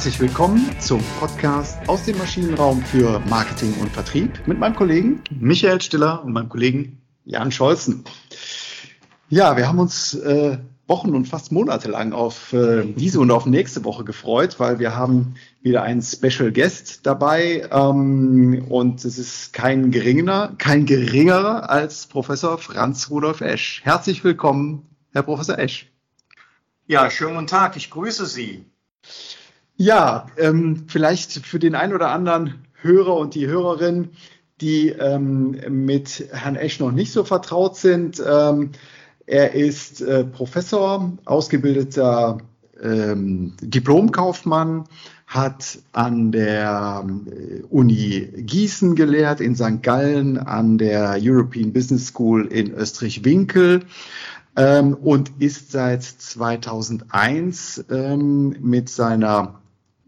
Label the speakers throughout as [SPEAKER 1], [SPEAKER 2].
[SPEAKER 1] Herzlich willkommen zum Podcast aus dem Maschinenraum für Marketing und Vertrieb mit meinem Kollegen Michael Stiller und meinem Kollegen Jan Scholzen. Ja, wir haben uns äh, Wochen und fast monatelang auf äh, diese und auf nächste Woche gefreut, weil wir haben wieder einen Special Guest dabei ähm, und es ist kein geringerer, kein geringerer als Professor Franz Rudolf Esch. Herzlich willkommen, Herr Professor Esch.
[SPEAKER 2] Ja, schönen guten Tag, ich grüße Sie.
[SPEAKER 1] Ja, ähm, vielleicht für den einen oder anderen Hörer und die Hörerin, die ähm, mit Herrn Esch noch nicht so vertraut sind. Ähm, er ist äh, Professor, ausgebildeter ähm, Diplomkaufmann, hat an der äh, Uni Gießen gelehrt, in St. Gallen, an der European Business School in Österreich-Winkel ähm, und ist seit 2001 ähm, mit seiner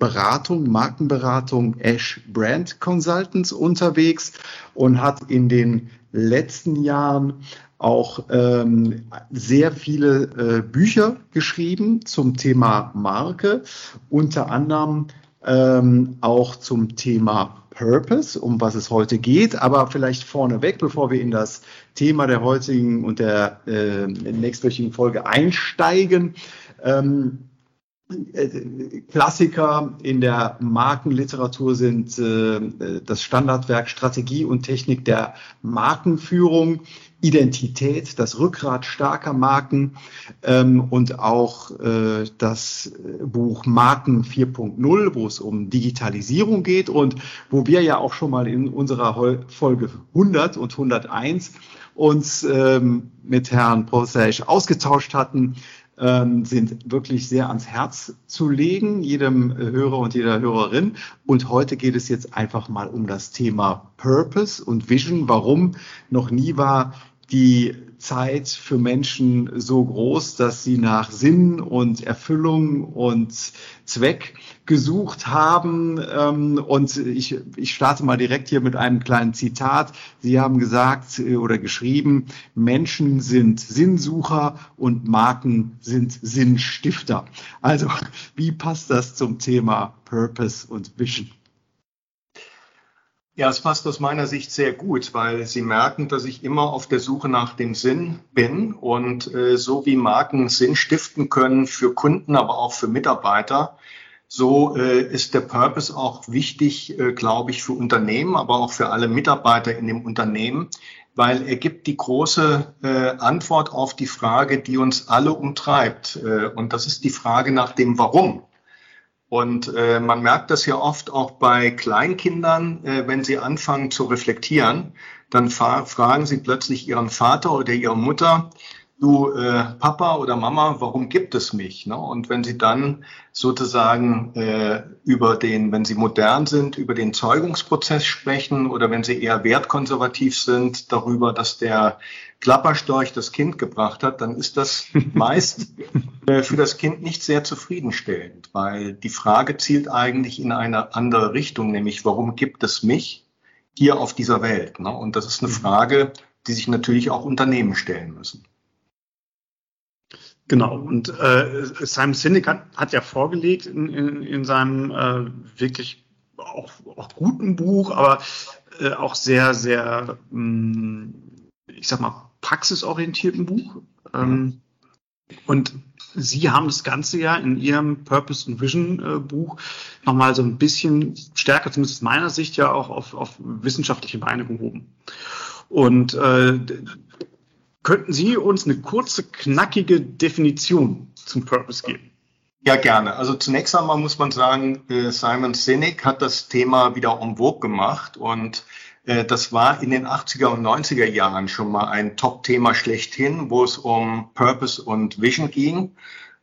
[SPEAKER 1] Beratung, Markenberatung Ash Brand Consultants unterwegs und hat in den letzten Jahren auch ähm, sehr viele äh, Bücher geschrieben zum Thema Marke, unter anderem ähm, auch zum Thema Purpose, um was es heute geht. Aber vielleicht vorneweg, bevor wir in das Thema der heutigen und der äh, nächstwöchigen Folge einsteigen. Ähm, äh, Klassiker in der Markenliteratur sind äh, das Standardwerk Strategie und Technik der Markenführung, Identität, das Rückgrat starker Marken ähm, und auch äh, das Buch Marken 4.0, wo es um Digitalisierung geht und wo wir ja auch schon mal in unserer Folge 100 und 101 uns ähm, mit Herrn Professor ausgetauscht hatten ähm, sind wirklich sehr ans Herz zu legen, jedem Hörer und jeder Hörerin. Und heute geht es jetzt einfach mal um das Thema Purpose und Vision. Warum noch nie war die Zeit für Menschen so groß, dass sie nach Sinn und Erfüllung und Zweck gesucht haben. Ähm, und ich, ich starte mal direkt hier mit einem kleinen Zitat. Sie haben gesagt äh, oder geschrieben, Menschen sind Sinnsucher und Marken sind Sinnstifter. Also wie passt das zum Thema Purpose und Vision?
[SPEAKER 2] Ja, es passt aus meiner Sicht sehr gut, weil Sie merken, dass ich immer auf der Suche nach dem Sinn bin und äh, so wie Marken Sinn stiften können für Kunden, aber auch für Mitarbeiter, so äh, ist der Purpose auch wichtig, äh, glaube ich, für Unternehmen, aber auch für alle Mitarbeiter in dem Unternehmen, weil er gibt die große äh, Antwort auf die Frage, die uns alle umtreibt. Äh, und das ist die Frage nach dem Warum. Und äh, man merkt das ja oft auch bei Kleinkindern, äh, wenn sie anfangen zu reflektieren, dann fragen sie plötzlich ihren Vater oder ihre Mutter, du äh, Papa oder Mama, warum gibt es mich? Ne? Und wenn sie dann sozusagen äh, über den, wenn sie modern sind, über den Zeugungsprozess sprechen oder wenn sie eher wertkonservativ sind, darüber, dass der Klapperstorch das Kind gebracht hat, dann ist das meist äh, für das Kind nicht sehr zufriedenstellend, weil die Frage zielt eigentlich in eine andere Richtung, nämlich warum gibt es mich hier auf dieser Welt? Ne? Und das ist eine mhm. Frage, die sich natürlich auch Unternehmen stellen müssen.
[SPEAKER 1] Genau, und äh, Simon Sinek hat, hat ja vorgelegt in, in, in seinem äh, wirklich auch, auch guten Buch, aber äh, auch sehr, sehr, mh, hm, ich sag mal, praxisorientierten Buch. Ähm, und Sie haben das Ganze ja in Ihrem Purpose and Vision äh, Buch nochmal so ein bisschen stärker, zumindest aus meiner Sicht, ja auch auf, auf wissenschaftliche Beine gehoben. Und äh, Könnten Sie uns eine kurze, knackige Definition zum Purpose geben?
[SPEAKER 2] Ja, gerne. Also zunächst einmal muss man sagen, äh, Simon Sinek hat das Thema wieder en vogue gemacht und das war in den 80er und 90er Jahren schon mal ein Top-Thema schlechthin, wo es um Purpose und Vision ging.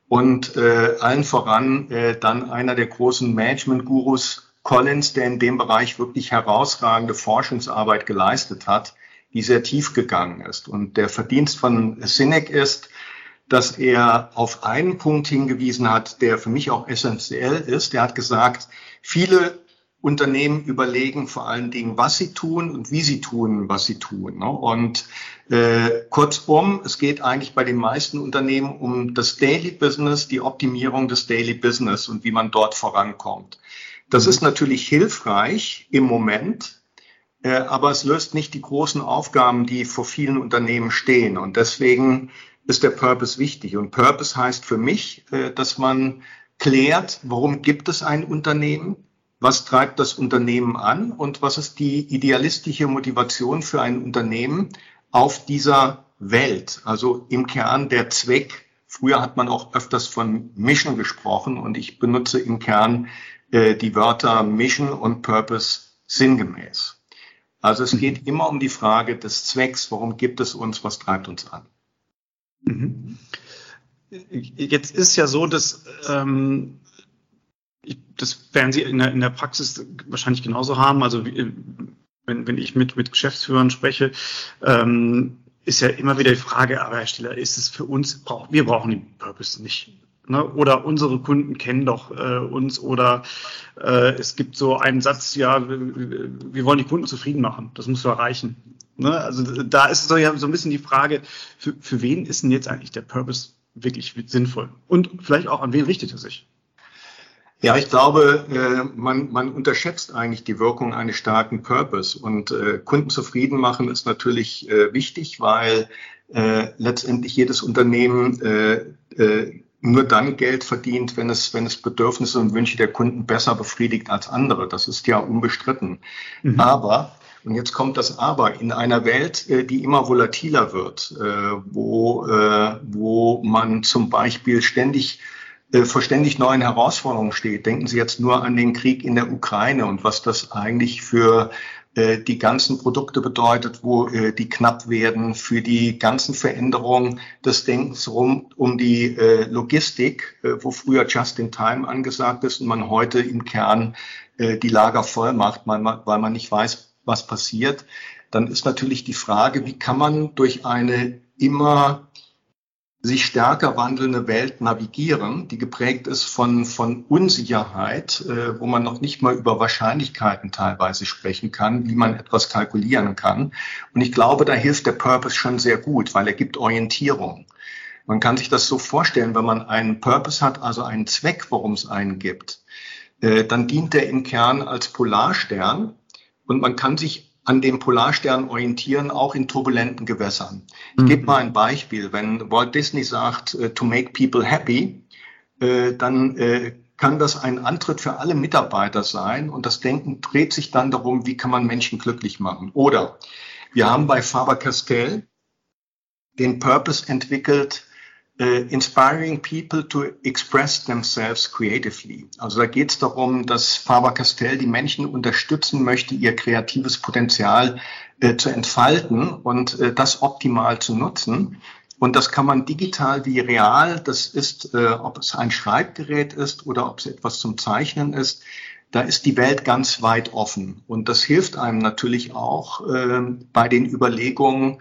[SPEAKER 2] Und äh, allen voran äh, dann einer der großen Management-Gurus, Collins, der in dem Bereich wirklich herausragende Forschungsarbeit geleistet hat, die sehr tief gegangen ist. Und der Verdienst von Sinek ist, dass er auf einen Punkt hingewiesen hat, der für mich auch essentiell ist. Er hat gesagt, viele Unternehmen überlegen vor allen Dingen, was sie tun und wie sie tun, was sie tun. Ne? Und Äh, kurzum, es geht eigentlich bei den meisten Unternehmen um das Daily Business, die Optimierung des Daily Business und wie man dort vorankommt. Das ist natürlich hilfreich im Moment, äh, aber es löst nicht die großen Aufgaben, die vor vielen Unternehmen stehen. Und deswegen ist der Purpose wichtig. Und Purpose heißt für mich, äh, dass man klärt, warum gibt es ein Unternehmen? Was treibt das Unternehmen an und was ist die idealistische Motivation für ein Unternehmen, auf dieser Welt. Also im Kern der Zweck. Früher hat man auch öfters von Mission gesprochen und ich benutze im Kern äh, die Wörter Mission und Purpose sinngemäß. Also es geht immer um die Frage des Zwecks. Warum gibt es uns? Was treibt uns an?
[SPEAKER 3] Mhm. Jetzt ist ja so, dass ähm, das werden Sie in der, in der Praxis wahrscheinlich genauso haben. Also wenn, wenn ich mit, mit Geschäftsführern spreche, ähm, ist ja immer wieder die Frage, aber Herr Stiller, ist es für uns, wir brauchen den Purpose nicht. Ne? Oder unsere Kunden kennen doch äh, uns oder äh, es gibt so einen Satz, ja, wir, wir wollen die Kunden zufrieden machen, das muss du erreichen. Ne? Also da ist so, ja so ein bisschen die Frage, für, für wen ist denn jetzt eigentlich der Purpose wirklich sinnvoll? Und vielleicht auch an wen richtet er sich?
[SPEAKER 2] Ja, ich glaube, äh, man, man unterschätzt eigentlich die Wirkung eines starken Purpose. Und äh, Kunden zufrieden machen ist natürlich äh, wichtig, weil letztendlich jedes Unternehmen nur dann Geld verdient, wenn es, wenn es Bedürfnisse und Wünsche der Kunden besser befriedigt als andere. Das ist ja unbestritten. Mhm. Aber und jetzt kommt das Aber. In einer Welt, die immer volatiler wird, wo, wo man zum Beispiel ständig vor ständig neuen Herausforderungen steht. Denken Sie jetzt nur an den Krieg in der Ukraine und was das eigentlich für äh, die ganzen Produkte bedeutet, wo äh, die knapp werden, für die ganzen Veränderungen des Denkens rum um die äh, Logistik, äh, wo früher Just in Time angesagt ist und man heute im Kern äh, die Lager voll macht, weil man nicht weiß, was passiert. Dann ist natürlich die Frage, wie kann man durch eine immer sich stärker wandelnde Welt navigieren, die geprägt ist von, von Unsicherheit, äh, wo man noch nicht mal über Wahrscheinlichkeiten teilweise sprechen kann, wie man etwas kalkulieren kann. Und ich glaube, da hilft der Purpose schon sehr gut, weil er gibt Orientierung. Man kann sich das so vorstellen, wenn man einen Purpose hat, also einen Zweck, worum es einen gibt, äh, dann dient er im Kern als Polarstern und man kann sich an dem Polarstern orientieren, auch in turbulenten Gewässern. Ich mhm. gebe mal ein Beispiel. Wenn Walt Disney sagt, uh, to make people happy, äh, dann äh, kann das ein Antritt für alle Mitarbeiter sein und das Denken dreht sich dann darum, wie kann man Menschen glücklich machen. Oder wir haben bei Faber-Castell den Purpose entwickelt, inspiring people to express themselves creatively. Also da geht es darum, dass Faber-Castell die Menschen unterstützen möchte, ihr kreatives Potenzial äh, zu entfalten und äh, das optimal zu nutzen. Und das kann man digital wie real, das ist, äh, ob es ein Schreibgerät ist oder ob es etwas zum Zeichnen ist, da ist die Welt ganz weit offen. Und das hilft einem natürlich auch äh, bei den Überlegungen, äh,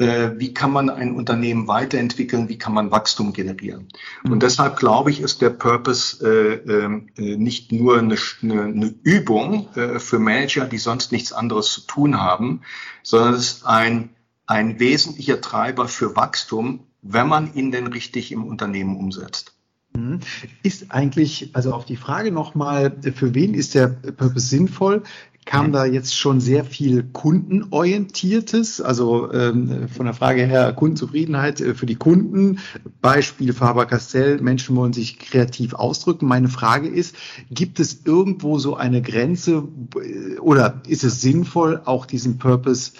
[SPEAKER 2] wie kann man ein Unternehmen weiterentwickeln, wie kann man Wachstum generieren. Mhm. Und deshalb glaube ich, ist der Purpose äh, ähm, äh, nicht nur eine, eine, eine Übung äh, für Manager, die sonst nichts anderes zu tun haben, sondern es ist ein, ein wesentlicher Treiber für Wachstum, wenn man ihn denn richtig im Unternehmen umsetzt.
[SPEAKER 1] Mhm. Ist eigentlich, also auf die Frage nochmal, für wen ist der Purpose sinnvoll? kam da jetzt schon sehr viel kundenorientiertes, also ähm, von der Frage her Kundenzufriedenheit äh, für die Kunden. Beispiel Faber-Castell, Menschen wollen sich kreativ ausdrücken. Meine Frage ist, gibt es irgendwo so eine Grenze äh, oder ist es sinnvoll, auch diesen Purpose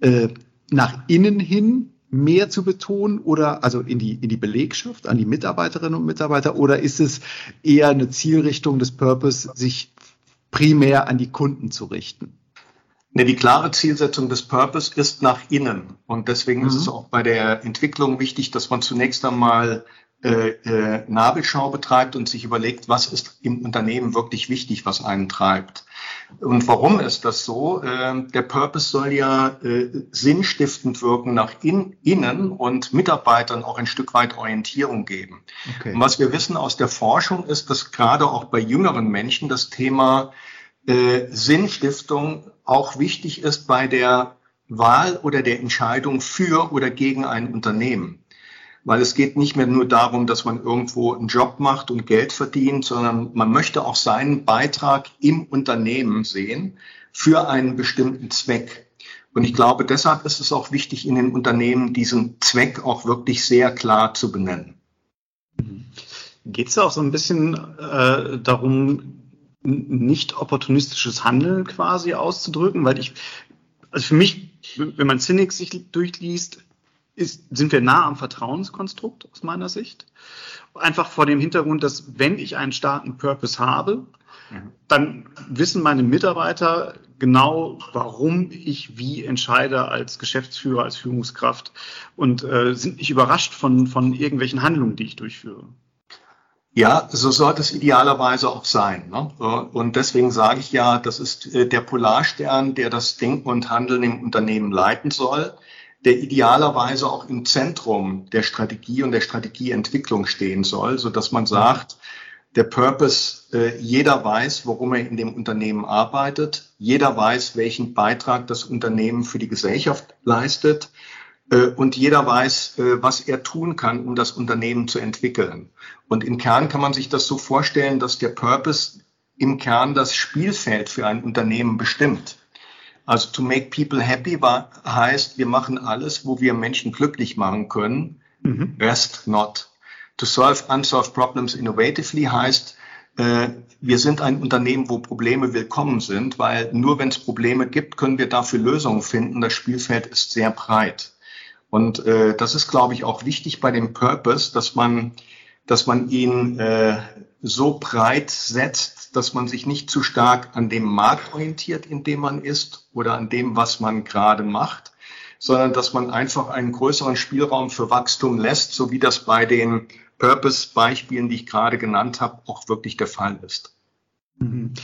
[SPEAKER 1] äh, nach innen hin mehr zu betonen oder also in die, in die Belegschaft, an die Mitarbeiterinnen und Mitarbeiter oder ist es eher eine Zielrichtung des Purpose, sich primär an die Kunden zu richten?
[SPEAKER 2] Ne, die klare Zielsetzung des Purpose ist nach innen. Und deswegen mhm. ist es auch bei der Entwicklung wichtig, dass man zunächst einmal äh, äh, Nabelschau betreibt und sich überlegt, was ist im Unternehmen wirklich wichtig, was einen treibt. Und warum ist das so? Äh, der Purpose soll ja äh, sinnstiftend wirken nach in, innen und Mitarbeitern auch ein Stück weit Orientierung geben. Okay. Und was wir wissen aus der Forschung ist, dass gerade auch bei jüngeren Menschen das Thema äh, Sinnstiftung auch wichtig ist bei der Wahl oder der Entscheidung für oder gegen ein Unternehmen. Weil es geht nicht mehr nur darum, dass man irgendwo einen Job macht und Geld verdient, sondern man möchte auch seinen Beitrag im Unternehmen sehen für einen bestimmten Zweck. Und ich glaube, deshalb ist es auch wichtig, in den Unternehmen diesen Zweck auch wirklich sehr klar zu benennen.
[SPEAKER 3] Geht es auch so ein bisschen äh, darum, nicht opportunistisches Handeln quasi auszudrücken? Weil ich, also für mich, wenn man Cynics sich durchliest, ist, sind wir nah am Vertrauenskonstrukt aus meiner Sicht. Einfach vor dem Hintergrund, dass wenn ich einen starken Purpose habe, mhm. dann wissen meine Mitarbeiter genau, warum ich wie entscheide als Geschäftsführer, als Führungskraft und äh, sind nicht überrascht von, von irgendwelchen Handlungen, die ich durchführe.
[SPEAKER 2] Ja, so sollte es idealerweise auch sein. Ne? Und deswegen sage ich ja, das ist äh, der Polarstern, der das Denken und Handeln im Unternehmen leiten soll, der idealerweise auch im Zentrum der Strategie und der Strategieentwicklung stehen soll, so dass man sagt, der Purpose, äh, jeder weiß, worum er in dem Unternehmen arbeitet, jeder weiß, welchen Beitrag das Unternehmen für die Gesellschaft leistet äh, und jeder weiß, äh, was er tun kann, um das Unternehmen zu entwickeln. Und im Kern kann man sich das so vorstellen, dass der Purpose im Kern das Spielfeld für ein Unternehmen bestimmt. Also to make people happy war, heißt, wir machen alles, wo wir Menschen glücklich machen können. Mhm. Rest not. To solve unsolved problems innovatively heißt, äh, wir sind ein Unternehmen, wo Probleme willkommen sind, weil nur wenn es Probleme gibt, können wir dafür Lösungen finden. Das Spielfeld ist sehr breit. Und äh, das ist, glaube ich, auch wichtig bei dem Purpose, dass man, dass man ihn äh, so breit setzt, dass man sich nicht zu stark an dem Markt orientiert, in dem man ist oder an dem, was man gerade macht, sondern dass man einfach einen größeren Spielraum für Wachstum lässt, so wie das bei den Purpose-Beispielen, die ich gerade genannt habe, auch wirklich der Fall ist.
[SPEAKER 3] Mhm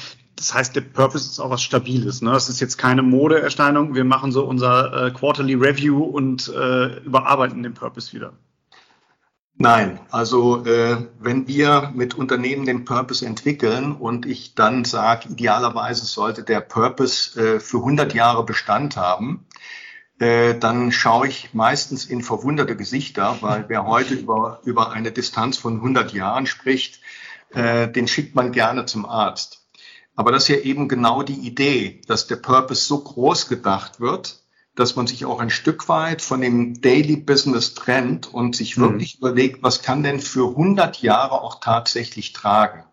[SPEAKER 3] das heißt, der Purpose ist auch was Stabiles. Ne? Das ist jetzt keine Modeerscheinung. Wir machen so unser äh, Quarterly Review und äh, überarbeiten den Purpose wieder.
[SPEAKER 2] Nein, also äh, wenn wir mit Unternehmen den Purpose entwickeln und ich dann sage, idealerweise sollte der Purpose äh, für 100 Jahre Bestand haben, äh, dann schaue ich meistens in verwunderte Gesichter, weil wer heute über, über eine Distanz von 100 Jahren spricht, äh, den schickt man gerne zum Arzt. Aber das ist ja eben genau die Idee, dass der Purpose so groß gedacht wird, dass man sich auch ein Stück weit von dem Daily Business trennt und sich mhm. wirklich überlegt, was kann denn für 100 Jahre auch tatsächlich tragen.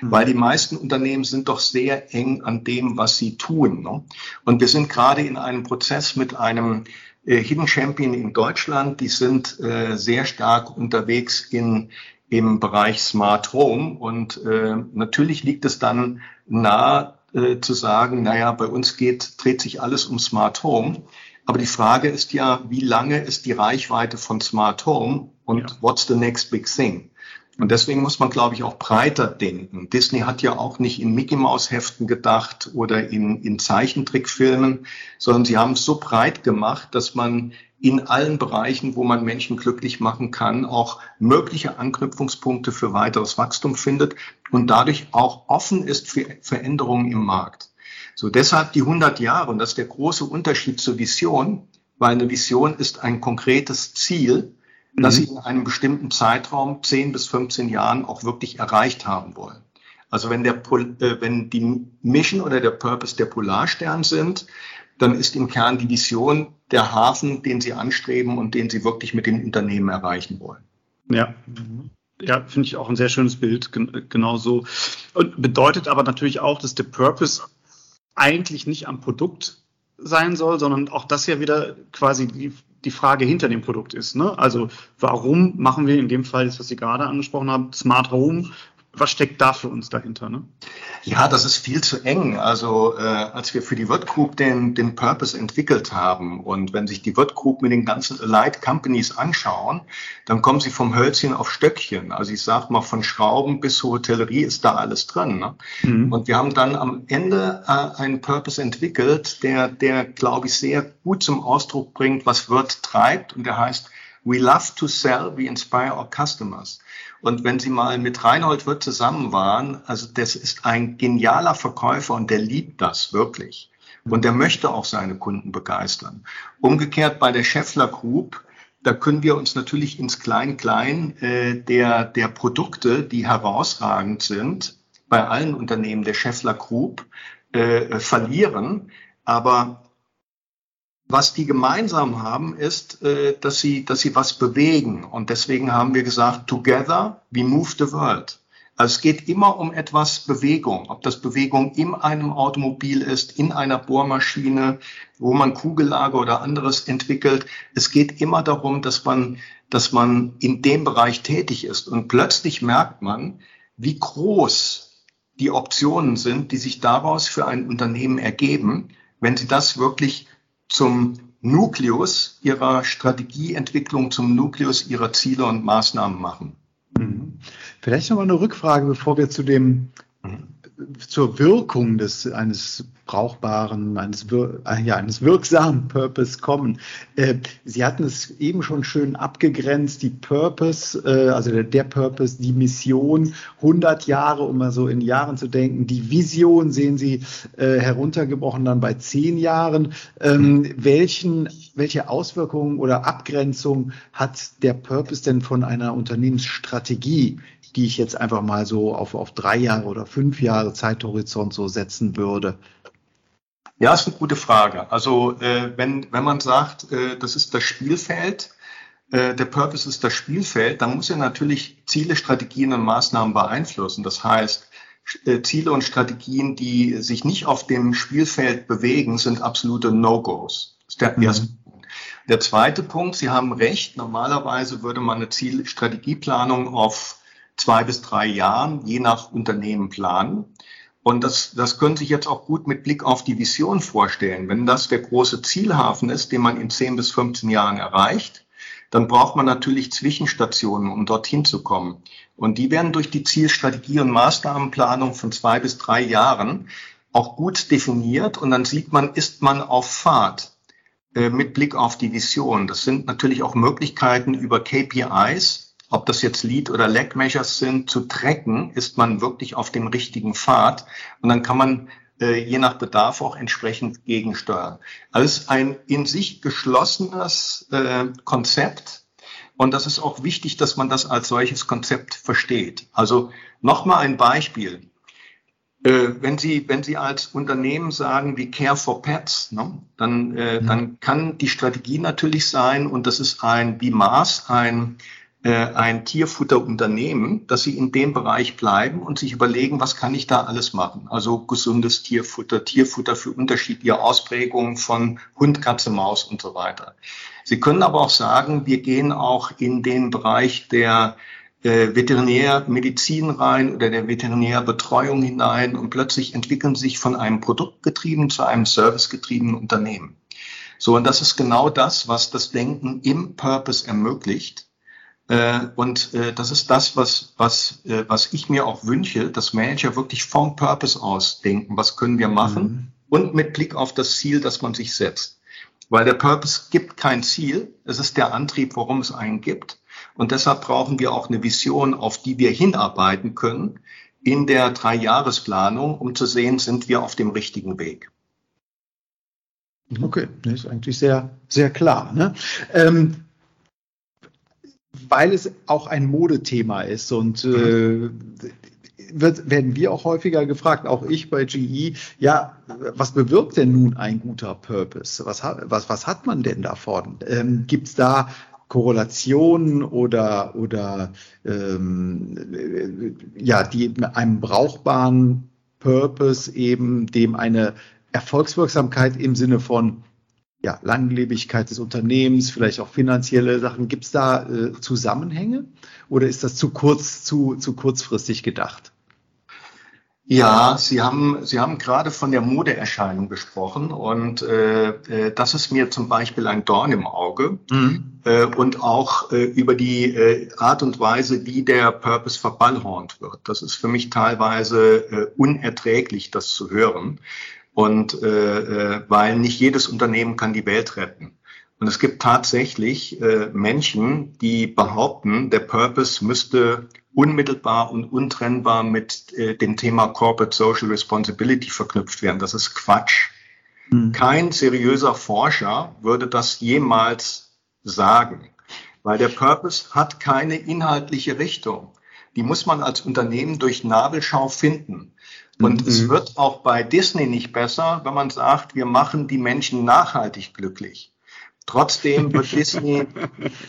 [SPEAKER 2] Mhm. Weil die meisten Unternehmen sind doch sehr eng an dem, was sie tun. Ne? Und wir sind gerade in einem Prozess mit einem äh, Hidden Champion in Deutschland. Die sind äh, sehr stark unterwegs in im Bereich Smart Home. Und äh, natürlich liegt es dann nahe äh, zu sagen, naja, bei uns geht, dreht sich alles um Smart Home. Aber die Frage ist ja, wie lange ist die Reichweite von Smart Home und ja. what's the next big thing? Und deswegen muss man, glaube ich, auch breiter denken. Disney hat ja auch nicht in Mickey Mouse Heften gedacht oder in, in Zeichentrickfilmen, sondern sie haben es so breit gemacht, dass man in allen Bereichen, wo man Menschen glücklich machen kann, auch mögliche Anknüpfungspunkte für weiteres Wachstum findet und dadurch auch offen ist für Veränderungen im Markt. So deshalb die 100 Jahre und das ist der große Unterschied zur Vision, weil eine Vision ist ein konkretes Ziel, das mhm. Sie in einem bestimmten Zeitraum, 10 bis 15 Jahren, auch wirklich erreicht haben wollen. Also wenn, der, äh, wenn die Mission oder der Purpose der Polarstern sind, dann ist im Kern die Vision der Hafen, den Sie anstreben und den Sie wirklich mit den Unternehmen erreichen wollen.
[SPEAKER 3] Ja. Ja, finde ich auch ein sehr schönes Bild, genau so. Und bedeutet aber natürlich auch, dass der Purpose eigentlich nicht am Produkt sein soll, sondern auch das ja wieder quasi die, die Frage hinter dem Produkt ist. Ne? Also warum machen wir in dem Fall, was Sie gerade angesprochen haben, Smart Home was steckt da für uns dahinter? Ne?
[SPEAKER 2] Ja, das ist viel zu eng. Also äh, als wir für die Wirt Group den, den Purpose entwickelt haben und wenn sich die Wirt Group mit den ganzen Light Companies anschauen, dann kommen sie vom Hölzchen auf Stöckchen. Also ich sage mal, von Schrauben bis zur Hotellerie ist da alles drin. Ne? Mhm. Und wir haben dann am Ende äh, einen Purpose entwickelt, der, der glaube ich, sehr gut zum Ausdruck bringt, was Wirt treibt. Und der heißt, We love to sell, we inspire our customers. Und wenn Sie mal mit Reinhold Wirth zusammen waren, also das ist ein genialer Verkäufer und der liebt das wirklich. Und der möchte auch seine Kunden begeistern. Umgekehrt bei der Scheffler Group, da können wir uns natürlich ins Klein-Klein äh, der, der Produkte, die herausragend sind, bei allen Unternehmen der Scheffler Group äh, verlieren. Aber was die gemeinsam haben, ist, äh, dass sie, dass sie was bewegen. Und deswegen haben wir gesagt, together we move the world. Also es geht immer um etwas Bewegung, ob das Bewegung in einem Automobil ist, in einer Bohrmaschine, wo man Kugellager oder anderes entwickelt. Es geht immer darum, dass man, dass man in dem Bereich tätig ist. Und plötzlich merkt man, wie groß die Optionen sind, die sich daraus für ein Unternehmen ergeben, wenn sie das wirklich zum Nukleus ihrer Strategieentwicklung, zum Nukleus ihrer Ziele und Maßnahmen machen.
[SPEAKER 1] Mhm. Vielleicht noch mal eine Rückfrage, bevor wir zu dem zur Wirkung des eines brauchbaren, eines, äh, ja, eines wirksamen Purpose kommen. Äh, Sie hatten es eben schon schön abgegrenzt, die Purpose, äh, also der, Purpose, die Mission, 100 Jahre, um mal so in Jahren zu denken. Die Vision sehen Sie heruntergebrochen dann bei 10 Jahren. Ähm, welchen, welche Auswirkungen oder Abgrenzung hat der Purpose denn von einer Unternehmensstrategie? Die ich jetzt einfach mal so auf, auf drei Jahre oder fünf Jahre Zeithorizont so setzen würde?
[SPEAKER 2] Ja, ist eine gute Frage. Also äh, wenn, wenn man sagt, äh, das ist das Spielfeld, äh, der Purpose ist das Spielfeld, dann muss er natürlich Ziele, Strategien und Maßnahmen beeinflussen. Das heißt, äh, Ziele und Strategien, die sich nicht auf dem Spielfeld bewegen, sind absolute No-Gos. Das ist der mhm. erste Punkt. Der zweite Punkt, Sie haben recht, normalerweise würde man eine Zielstrategieplanung auf zwei bis drei Jahren, je nach Unternehmen planen. Und das, das können Sie sich jetzt auch gut mit Blick auf die Vision vorstellen. Wenn das der große Zielhafen ist, den man in 10 bis 15 Jahren erreicht, dann braucht man natürlich Zwischenstationen, um dorthin zu kommen. Und die werden durch die Zielstrategie und Maßnahmenplanung von zwei bis drei Jahren auch gut definiert. Und dann sieht man, ist man auf Fahrt äh, mit Blick auf die Vision. Das sind natürlich auch Möglichkeiten über KPIs, ob das jetzt Lead oder Lag Measures sind, zu tracken, ist man wirklich auf dem richtigen Pfad. Und dann kann man äh, je nach Bedarf auch entsprechend gegensteuern. Alles ein in sich geschlossenes äh, Konzept. Und das ist auch wichtig, dass man das als solches Konzept versteht. Also nochmal ein Beispiel. Äh, wenn Sie, wenn Sie als Unternehmen sagen, wie Care for Pets, ne, dann, äh, mhm. dann kann die Strategie natürlich sein, und das ist ein BIMAS, ein ein Tierfutterunternehmen, dass sie in dem Bereich bleiben und sich überlegen, was kann ich da alles machen? Also gesundes Tierfutter, Tierfutter für unterschiedliche Ausprägungen von Hund, Katze, Maus und so weiter. Sie können aber auch sagen, wir gehen auch in den Bereich der äh, Veterinärmedizin rein oder der Veterinärbetreuung hinein und plötzlich entwickeln sich von einem produktgetriebenen zu einem servicegetriebenen Unternehmen. So, und das ist genau das, was das Denken im Purpose ermöglicht. Äh, und äh, das ist das, was, was, äh, was ich mir auch wünsche, dass Manager wirklich vom Purpose aus denken, was können wir machen mhm. und mit Blick auf das Ziel, das man sich setzt. Weil der Purpose gibt kein Ziel, es ist der Antrieb, warum es einen gibt. Und deshalb brauchen wir auch eine Vision, auf die wir hinarbeiten können in der Dreijahresplanung, um zu sehen, sind wir auf dem richtigen Weg.
[SPEAKER 1] Okay, das ist eigentlich sehr, sehr klar. Ne? Ähm, weil es auch ein Modethema ist und äh, wird, werden wir auch häufiger gefragt, auch ich bei GE, ja, was bewirkt denn nun ein guter Purpose? Was, was, was hat man denn davon? Ähm, Gibt es da Korrelationen oder, oder ähm, ja, die einem brauchbaren Purpose eben, dem eine Erfolgswirksamkeit im Sinne von ja, Langlebigkeit des Unternehmens, vielleicht auch finanzielle Sachen. Gibt es da äh, Zusammenhänge oder ist das zu kurz, zu, zu kurzfristig gedacht?
[SPEAKER 2] Ja, Sie haben, Sie haben gerade von der Modeerscheinung gesprochen und äh, äh, das ist mir zum Beispiel ein Dorn im Auge mhm. äh, und auch äh, über die äh, Art und Weise, wie der Purpose verballhornt wird. Das ist für mich teilweise äh, unerträglich, das zu hören und äh, äh, weil nicht jedes Unternehmen kann die Welt retten. Und es gibt tatsächlich äh, Menschen, die behaupten, der Purpose müsste unmittelbar und untrennbar mit äh, dem Thema Corporate Social Responsibility verknüpft werden. Das ist Quatsch. Mhm. Kein seriöser Forscher würde das jemals sagen, weil der Purpose hat keine inhaltliche Richtung. Die muss man als Unternehmen durch Nabelschau finden. Und mhm. es wird auch bei Disney nicht besser, wenn man sagt, wir machen die Menschen nachhaltig glücklich. Trotzdem wird Disney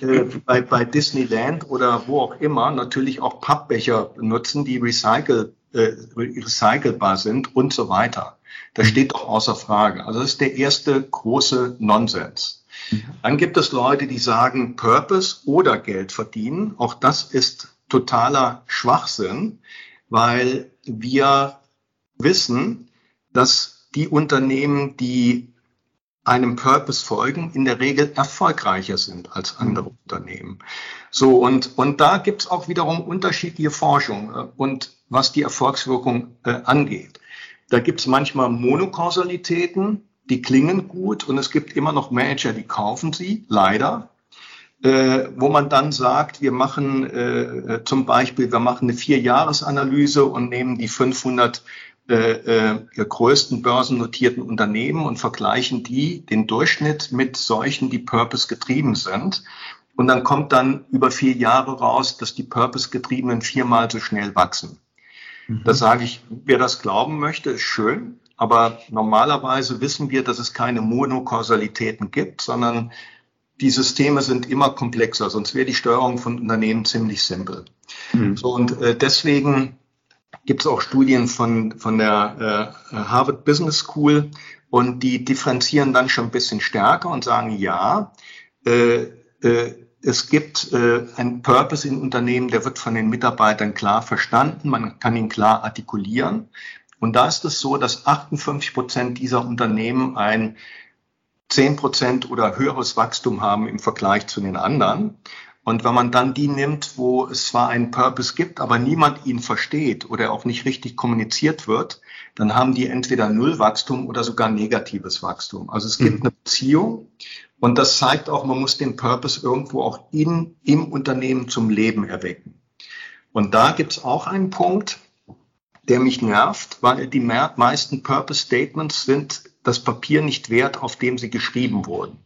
[SPEAKER 2] äh, bei, bei Disneyland oder wo auch immer natürlich auch Pappbecher benutzen, die recycle, äh, recycelbar sind und so weiter. Das mhm. steht doch außer Frage. Also das ist der erste große Nonsens. Mhm. Dann gibt es Leute, die sagen Purpose oder Geld verdienen. Auch das ist totaler Schwachsinn, weil wir wissen, dass die Unternehmen, die einem Purpose folgen, in der Regel erfolgreicher sind als andere. Unternehmen. So, und, und da gibt's auch wiederum unterschiedliche Forschung äh, und was die Erfolgswirkung äh, angeht. Da gibt's manchmal Monokausalitäten, die klingen gut und es gibt immer noch Manager, die kaufen sie, leider. Äh, wo man dann sagt, wir machen äh, äh zum Beispiel, wir machen eine Vierjahresanalyse und nehmen die 500 äh, äh, größten börsennotierten Unternehmen und vergleichen die, den Durchschnitt mit solchen, die Purpose getrieben sind. Und dann kommt dann über vier Jahre raus, dass die Purpose-Getriebenen viermal so schnell wachsen. Mhm. Da sage ich, wer das glauben möchte, ist schön. Aber normalerweise wissen wir, dass es keine Monokausalitäten gibt, sondern die Systeme sind immer komplexer, sonst wäre die Steuerung von Unternehmen ziemlich simpel. Mhm. So, und äh, deswegen gibt es auch Studien von, von der äh, Harvard Business School und die differenzieren dann schon ein bisschen stärker und sagen, ja, äh, äh, es gibt äh, einen Purpose in Unternehmen, der wird von den Mitarbeitern klar verstanden, man kann ihn klar artikulieren. Und da ist es so, dass 58 Prozent dieser Unternehmen ein 10 Prozent oder höheres Wachstum haben im Vergleich zu den anderen. Und wenn man dann die nimmt, wo es zwar einen Purpose gibt, aber niemand ihn versteht oder auch nicht richtig kommuniziert wird, dann haben die entweder Nullwachstum oder sogar negatives Wachstum. Also es gibt mhm. eine Beziehung und das zeigt auch, man muss den Purpose irgendwo auch in, im Unternehmen zum Leben erwecken. Und da gibt es auch einen Punkt, der mich nervt, weil die meisten Purpose Statements sind das Papier nicht wert, auf dem sie geschrieben wurden.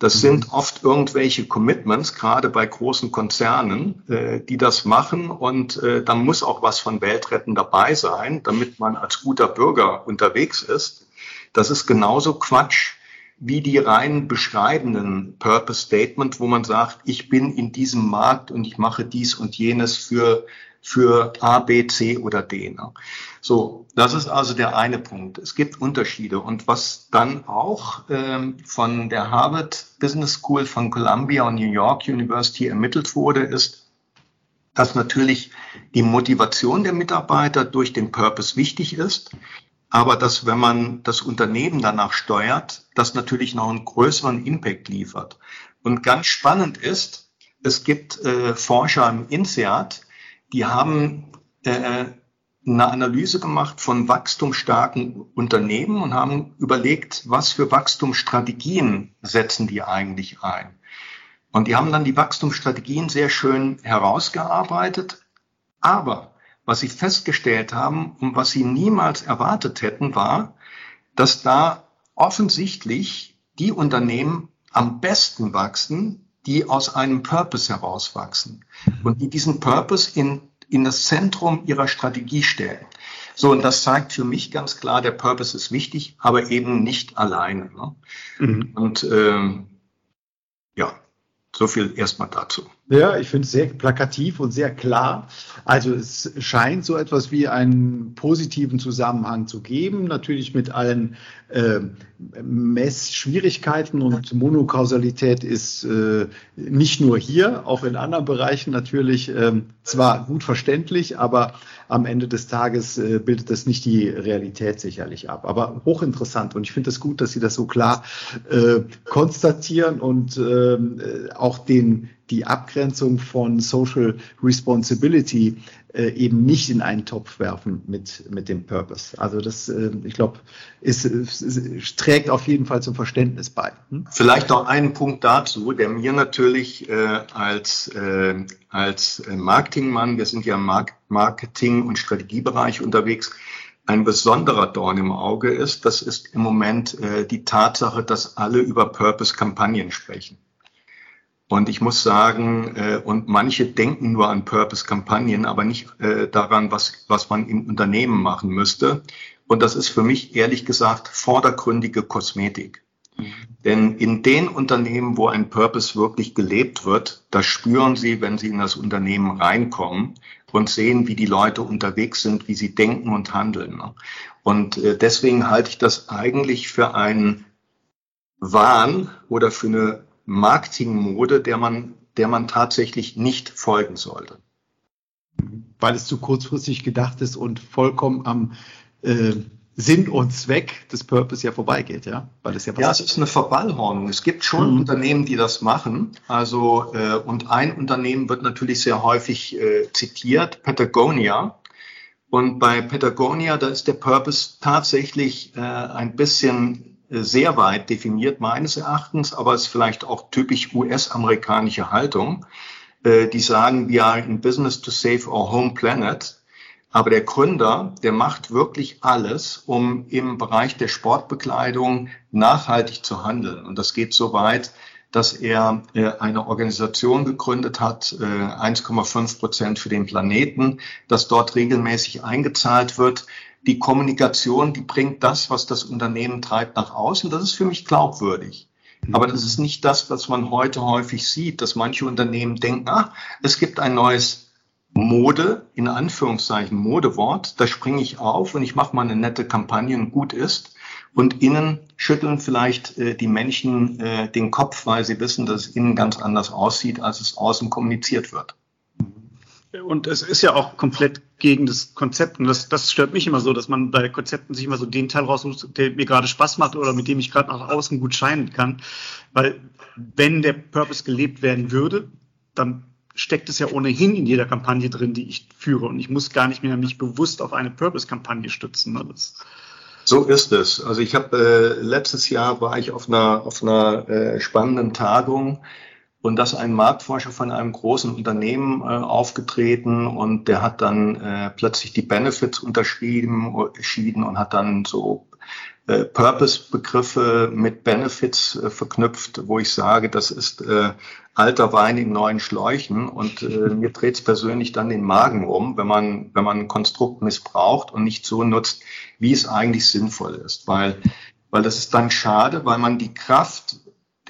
[SPEAKER 2] Das mhm. sind oft irgendwelche Commitments, gerade bei großen Konzernen, äh, die das machen. Und äh, da muss auch was von Weltretten dabei sein, damit man als guter Bürger unterwegs ist. Das ist genauso Quatsch wie die rein beschreibenden Purpose Statement, wo man sagt, ich bin in diesem Markt und ich mache dies und jenes für für A, B, C oder D. Ne? So, das ist also der eine Punkt. Es gibt Unterschiede. Und was dann auch ähm, von der Harvard Business School von Columbia und New York University ermittelt wurde, ist, dass natürlich die Motivation der Mitarbeiter durch den Purpose wichtig ist, aber dass wenn man das Unternehmen danach steuert, das natürlich noch einen größeren Impact liefert. Und ganz spannend ist, es gibt äh, Forscher im INSEAD, die haben äh, eine Analyse gemacht von wachstumsstarken Unternehmen und haben überlegt, was für Wachstumsstrategien setzen die eigentlich ein. Und die haben dann die Wachstumsstrategien sehr schön herausgearbeitet. Aber was sie festgestellt haben und was sie niemals erwartet hätten, war, dass da offensichtlich die Unternehmen am besten wachsen, die aus einem Purpose herauswachsen und die diesen Purpose in, in das Zentrum ihrer Strategie stellen. So, und das zeigt für mich ganz klar, der Purpose ist wichtig, aber eben nicht alleine. Ne? Mhm. Und ähm, so viel erstmal dazu.
[SPEAKER 1] Ja, ich finde es sehr plakativ und sehr klar. Also es scheint so etwas wie einen positiven Zusammenhang zu geben, natürlich mit allen äh, Messschwierigkeiten und Monokausalität ist äh, nicht nur hier, auch in anderen Bereichen natürlich äh, zwar gut verständlich, aber am Ende des Tages äh, bildet das nicht die Realität sicherlich ab. Aber hochinteressant und ich finde es das gut, dass Sie das so klar äh, konstatieren und ähm, äh, auch den die Abgrenzung von Social Responsibility äh, eben nicht in einen Topf werfen mit, mit dem Purpose. Also das, äh, ich glaube, ist, ist, trägt auf jeden Fall zum Verständnis bei.
[SPEAKER 2] Hm? Vielleicht noch einen Punkt dazu, der mir natürlich äh, als, äh, als Marketingmann, wir sind ja im Marketing- und Strategiebereich unterwegs, ein besonderer Dorn im Auge ist, das ist im Moment äh, die Tatsache, dass alle über Purpose-Kampagnen sprechen. Und ich muss sagen, äh, und manche denken nur an Purpose-Kampagnen, aber nicht äh, daran, was, was man im Unternehmen machen müsste. Und das ist für mich ehrlich gesagt vordergründige Kosmetik. Mhm. Denn in den Unternehmen, wo ein Purpose wirklich gelebt wird, da spüren Sie, wenn Sie in das Unternehmen reinkommen, und sehen, wie die Leute unterwegs sind, wie sie denken und handeln. Ne? Und äh, deswegen halte ich das eigentlich für einen Wahn oder für eine Marketingmode, der man, der man tatsächlich nicht folgen sollte.
[SPEAKER 1] Weil es zu kurzfristig gedacht ist und vollkommen am äh, Sinn und Zweck des Purpose ja vorbeigeht, ja?
[SPEAKER 2] Weil es ja, ja, es ist eine Verballhornung. Es gibt schon mhm. Unternehmen, die das machen. Also äh, und ein Unternehmen wird natürlich sehr häufig äh, zitiert, Patagonia. Und bei Patagonia, da ist der Purpose tatsächlich äh, ein bisschen sehr weit definiert meines Erachtens, aber ist vielleicht auch typisch US-amerikanische Haltung. Äh, die sagen, we are in business to save our home planet. Aber der Gründer, der macht wirklich alles, um im Bereich der Sportbekleidung nachhaltig zu handeln. Und das geht so weit, dass er äh, eine Organisation gegründet hat, 1,5 äh, Prozent für den Planeten, dass dort regelmäßig eingezahlt wird. Die Kommunikation, die bringt das, was das Unternehmen treibt, nach außen. Das ist für mich glaubwürdig. Aber das ist nicht das, was man heute häufig sieht, dass manche Unternehmen denken, ah, es gibt ein neues Mode, in Anführungszeichen Modewort, da springe ich auf und ich mache mal eine nette Kampagne und gut ist. Und innen schütteln vielleicht äh, die Menschen äh, den Kopf, weil sie wissen, dass es innen ganz anders aussieht, als es außen kommuniziert wird.
[SPEAKER 3] Und es ist ja auch komplett gegen das Konzept. Und das, das stört mich immer so, dass man bei Konzepten sich immer so den Teil raussucht, der mir gerade Spaß macht oder mit dem ich gerade nach außen gut scheinen kann. Weil wenn der Purpose gelebt werden würde, dann steckt es ja ohnehin in jeder Kampagne drin, die ich führe. Und ich muss gar nicht mehr mich bewusst auf eine Purpose-Kampagne stützen. Ne?
[SPEAKER 2] so ist es. Also ich habe äh, letztes Jahr war ich auf einer auf einer äh, spannenden Tagung und da ist ein Marktforscher von einem großen Unternehmen äh, aufgetreten und der hat dann äh, plötzlich die Benefits unterschrieben, entschieden und hat dann so äh, Purpose-Begriffe mit Benefits äh, verknüpft, wo ich sage, das ist äh, alter Wein in neuen Schläuchen. Und äh, mir dreht es persönlich dann den Magen um, wenn man, wenn man ein Konstrukt missbraucht und nicht so nutzt, wie es eigentlich sinnvoll ist, weil, weil das ist dann schade, weil man die Kraft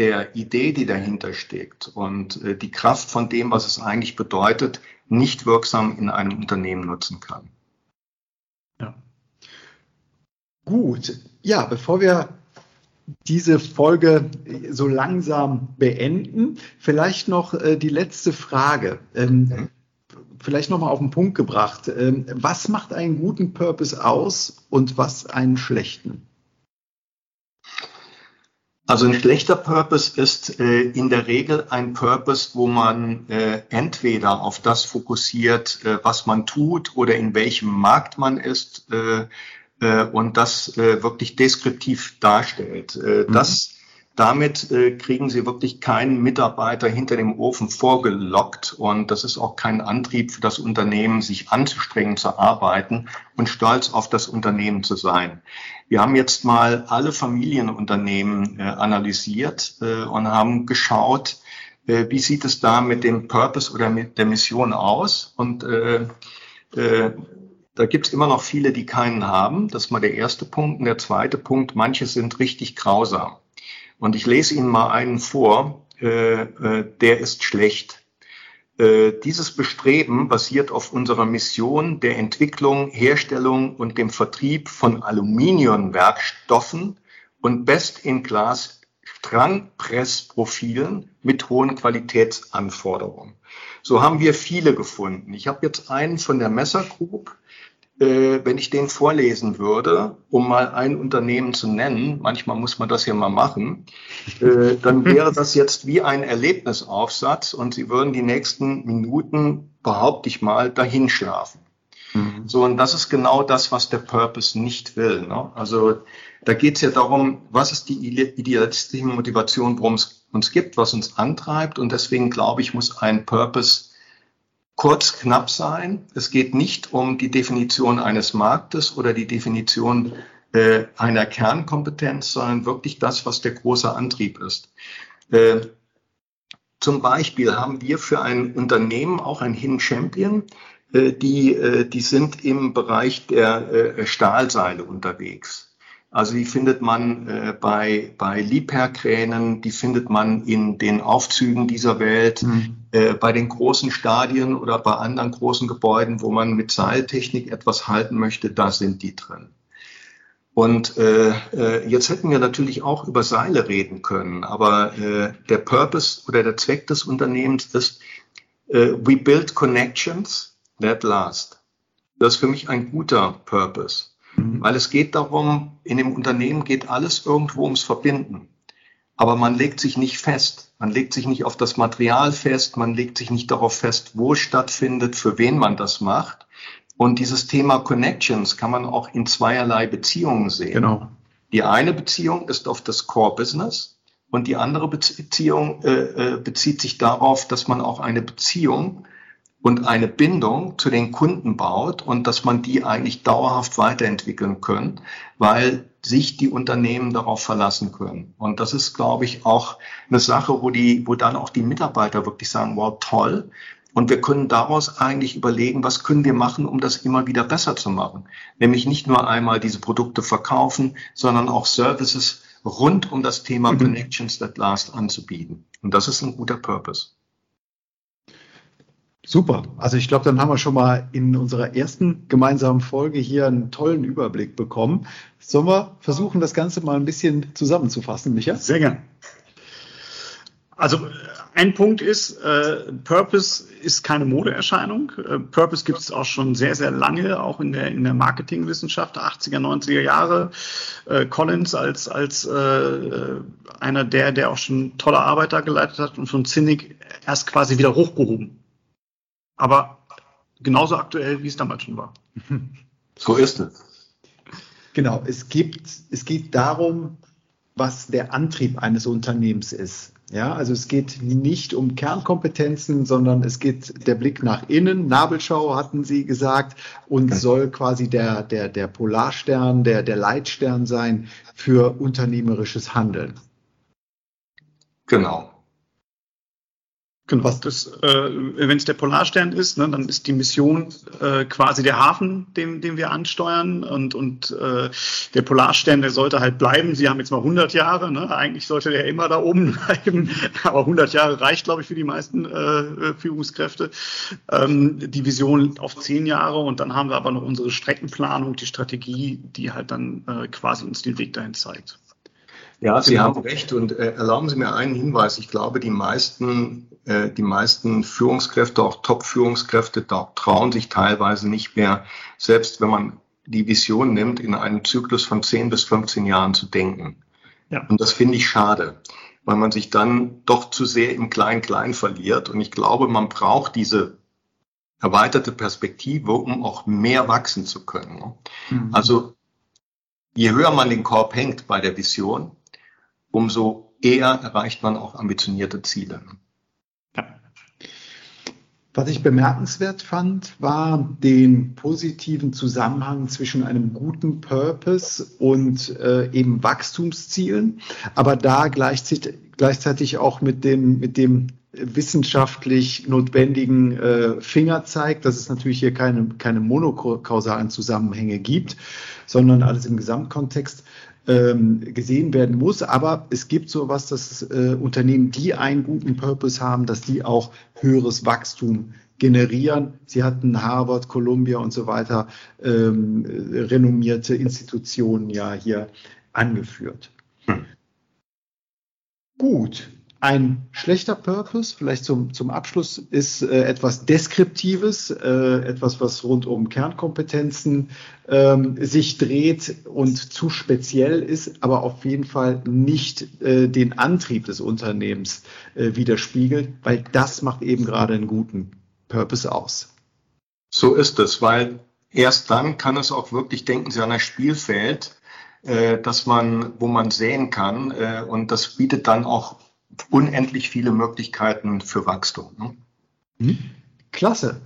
[SPEAKER 2] der Idee, die dahinter steckt und äh, die Kraft von dem, was es eigentlich bedeutet, nicht wirksam in einem Unternehmen nutzen kann.
[SPEAKER 1] Ja. Gut, ja, bevor wir diese Folge so langsam beenden, vielleicht noch äh, die letzte Frage. Ähm, mhm. Vielleicht nochmal auf den Punkt gebracht. Ähm, was macht einen guten Purpose aus und was einen schlechten?
[SPEAKER 2] Also ein schlechter Purpose ist äh, in der Regel ein Purpose, wo man äh, entweder auf das fokussiert, äh, was man tut oder in welchem Markt man ist, äh, äh, und das äh, wirklich deskriptiv darstellt. Mhm. Das damit äh, kriegen Sie wirklich keinen Mitarbeiter hinter dem Ofen vorgelockt und das ist auch kein Antrieb für das Unternehmen, sich anzustrengen zu arbeiten und stolz auf das Unternehmen zu sein. Wir haben jetzt mal alle Familienunternehmen äh, analysiert äh, und haben geschaut, äh, wie sieht es da mit dem Purpose oder mit der Mission aus und äh, äh, da gibt es immer noch viele, die keinen haben. Das ist mal der erste Punkt. Und der zweite Punkt, manche sind richtig grausam. Und ich lese Ihnen mal einen vor, äh, äh, der ist schlecht. Äh, dieses Bestreben basiert auf unserer Mission der Entwicklung, Herstellung und dem Vertrieb von Aluminiumwerkstoffen und Best-in-Class Strangpressprofilen mit hohen Qualitätsanforderungen. So haben wir viele gefunden. Ich habe jetzt einen von der Messer Group, wenn ich den vorlesen würde, um mal ein Unternehmen zu nennen, manchmal muss man das ja mal machen, äh, dann wäre das jetzt wie ein Erlebnisaufsatz und Sie würden die nächsten Minuten, behaupte ich mal, dahin schlafen. Mhm. So, und das ist genau das, was der Purpose nicht will. Ne? Also da geht es ja darum, was ist die idealistische Motivation, worum es uns gibt, was uns antreibt. Und deswegen glaube ich, muss ein Purpose kurz, knapp sein. Es geht nicht um die Definition eines Marktes oder die Definition äh, einer Kernkompetenz, sondern wirklich das, was der große Antrieb ist. Äh, zum Beispiel haben wir für ein Unternehmen auch ein Hidden Champion, äh, die, äh, die sind im Bereich der äh, Stahlseile unterwegs. Also die findet man äh, bei, bei Liebherr-Kränen, die findet man in den Aufzügen dieser Welt, mhm. äh, bei den großen Stadien oder bei anderen großen Gebäuden, wo man mit Seiltechnik etwas halten möchte, da sind die drin. Und äh, äh, jetzt hätten wir natürlich auch über Seile reden können, aber äh, der Purpose oder der Zweck des Unternehmens ist, äh, we build connections that last. Das ist für mich ein guter Purpose. Mhm. Weil es geht darum, in dem Unternehmen geht alles irgendwo ums Verbinden. Aber man legt sich nicht fest. Man legt sich nicht auf das Material fest. Man legt sich nicht darauf fest, wo es stattfindet, für wen man das macht. Und dieses Thema Connections kann man auch in zweierlei Beziehungen sehen. Genau. Die eine Beziehung ist auf das Core Business und die andere Beziehung äh, äh bezieht sich darauf, dass man auch eine Beziehung und eine Bindung zu den Kunden baut und dass man die eigentlich dauerhaft weiterentwickeln können, weil sich die Unternehmen darauf verlassen können. Und das ist, glaube ich, auch eine Sache, wo die, wo dann auch die Mitarbeiter wirklich sagen, wow, toll. Und wir können daraus eigentlich überlegen, was können wir machen, um das immer wieder besser zu machen. Nämlich nicht nur einmal diese Produkte verkaufen, sondern auch Services rund um das Thema mhm. Connections that Last anzubieten. Und das ist ein guter Purpose.
[SPEAKER 1] Super. Also ich glaube, dann haben wir schon mal in unserer ersten gemeinsamen Folge hier einen tollen Überblick bekommen. Sollen wir versuchen, das Ganze mal ein bisschen zusammenzufassen, Micha?
[SPEAKER 3] Sehr gern. Also ein Punkt ist, äh, Purpose ist keine Modeerscheinung. Äh, Purpose gibt es auch schon sehr, sehr lange, auch in der, in der Marketingwissenschaft, 80er, 90er Jahre. Äh, Collins als, als äh, einer der, der auch schon tolle Arbeit da geleitet hat und von Zinnig erst quasi wieder hochgehoben aber genauso aktuell, wie es damals schon war.
[SPEAKER 2] So ist es.
[SPEAKER 1] Genau, es gibt, es geht darum, was der Antrieb eines Unternehmens ist. Ja, also es geht nicht um Kernkompetenzen, sondern es geht der Blick nach innen. Nabelschau hatten Sie gesagt und soll quasi der, der, der Polarstern, der, der Leitstern sein für unternehmerisches Handeln.
[SPEAKER 3] Genau. Genau, das, äh, wenn es der Polarstern ist, ne, dann ist die Mission äh, quasi der Hafen, den, den wir ansteuern und, und äh, der Polarstern, der sollte halt bleiben. Sie haben jetzt mal 100 Jahre, ne? eigentlich sollte der immer da oben bleiben, aber 100 Jahre reicht, glaube ich, für die meisten äh, Führungskräfte. Ähm, die Vision auf 10 Jahre und dann haben wir aber noch unsere Streckenplanung, die Strategie, die halt dann äh, quasi uns den Weg dahin zeigt.
[SPEAKER 2] Ja, Sie genau. haben recht und äh, erlauben Sie mir einen Hinweis. Ich glaube, die meisten, äh, die meisten Führungskräfte, auch Top-Führungskräfte, trauen sich teilweise nicht mehr, selbst wenn man die Vision nimmt, in einem Zyklus von 10 bis 15 Jahren zu denken. Ja. Und das finde ich schade, weil man sich dann doch zu sehr im Klein-Klein verliert. Und ich glaube, man braucht diese erweiterte Perspektive, um auch mehr wachsen zu können. Mhm. Also je höher man den Korb hängt bei der Vision, umso eher erreicht man auch ambitionierte Ziele. Ja.
[SPEAKER 1] Was ich bemerkenswert fand, war den positiven Zusammenhang zwischen einem guten Purpose und äh, eben Wachstumszielen, aber da gleichzeitig, gleichzeitig auch mit dem, mit dem wissenschaftlich notwendigen äh, Fingerzeig, dass es natürlich hier keine, keine monokausalen Zusammenhänge gibt, sondern alles im Gesamtkontext ähm, gesehen werden muss. Aber es gibt sowas, dass äh, Unternehmen, die einen guten Purpose haben, dass die auch höheres Wachstum generieren. Sie hatten Harvard, Columbia und so weiter ähm, renommierte Institutionen ja hier angeführt. Hm. Gut, ein schlechter Purpose, vielleicht zum, zum Abschluss, ist äh, etwas Deskriptives, äh, etwas, was rund um Kernkompetenzen ähm, sich dreht und zu speziell ist, aber auf jeden Fall nicht äh, den Antrieb des Unternehmens äh, widerspiegelt, weil das macht eben gerade einen guten Purpose aus.
[SPEAKER 2] So ist es, weil erst dann kann es auch wirklich, denken Sie an ein Spielfeld, äh, dass man, wo man sehen kann, äh, und das bietet dann auch unendlich viele Möglichkeiten für Wachstum. Ne?
[SPEAKER 1] Mhm. Klasse.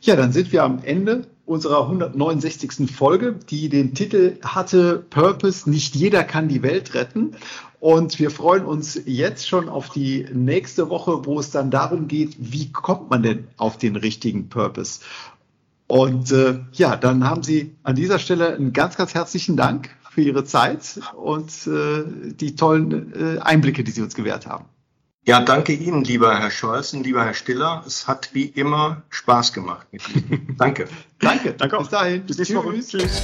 [SPEAKER 1] Ja, dann sind wir am Ende unserer 169. Folge, die den Titel hatte Purpose, nicht jeder kann die Welt retten. Und wir freuen uns jetzt schon auf die nächste Woche, wo es dann darum geht, wie kommt man denn auf den richtigen Purpose? Und äh, ja, dann haben Sie an dieser Stelle einen ganz, ganz herzlichen Dank für Ihre Zeit und äh, die tollen äh, Einblicke, die Sie uns gewährt haben.
[SPEAKER 2] Ja, danke Ihnen, lieber Herr Scholzen, lieber Herr Stiller. Es hat wie immer Spaß gemacht mit Ihnen. danke.
[SPEAKER 1] danke. Danke auch. Bis dahin.
[SPEAKER 3] Bis nächste Woche. Tschüss.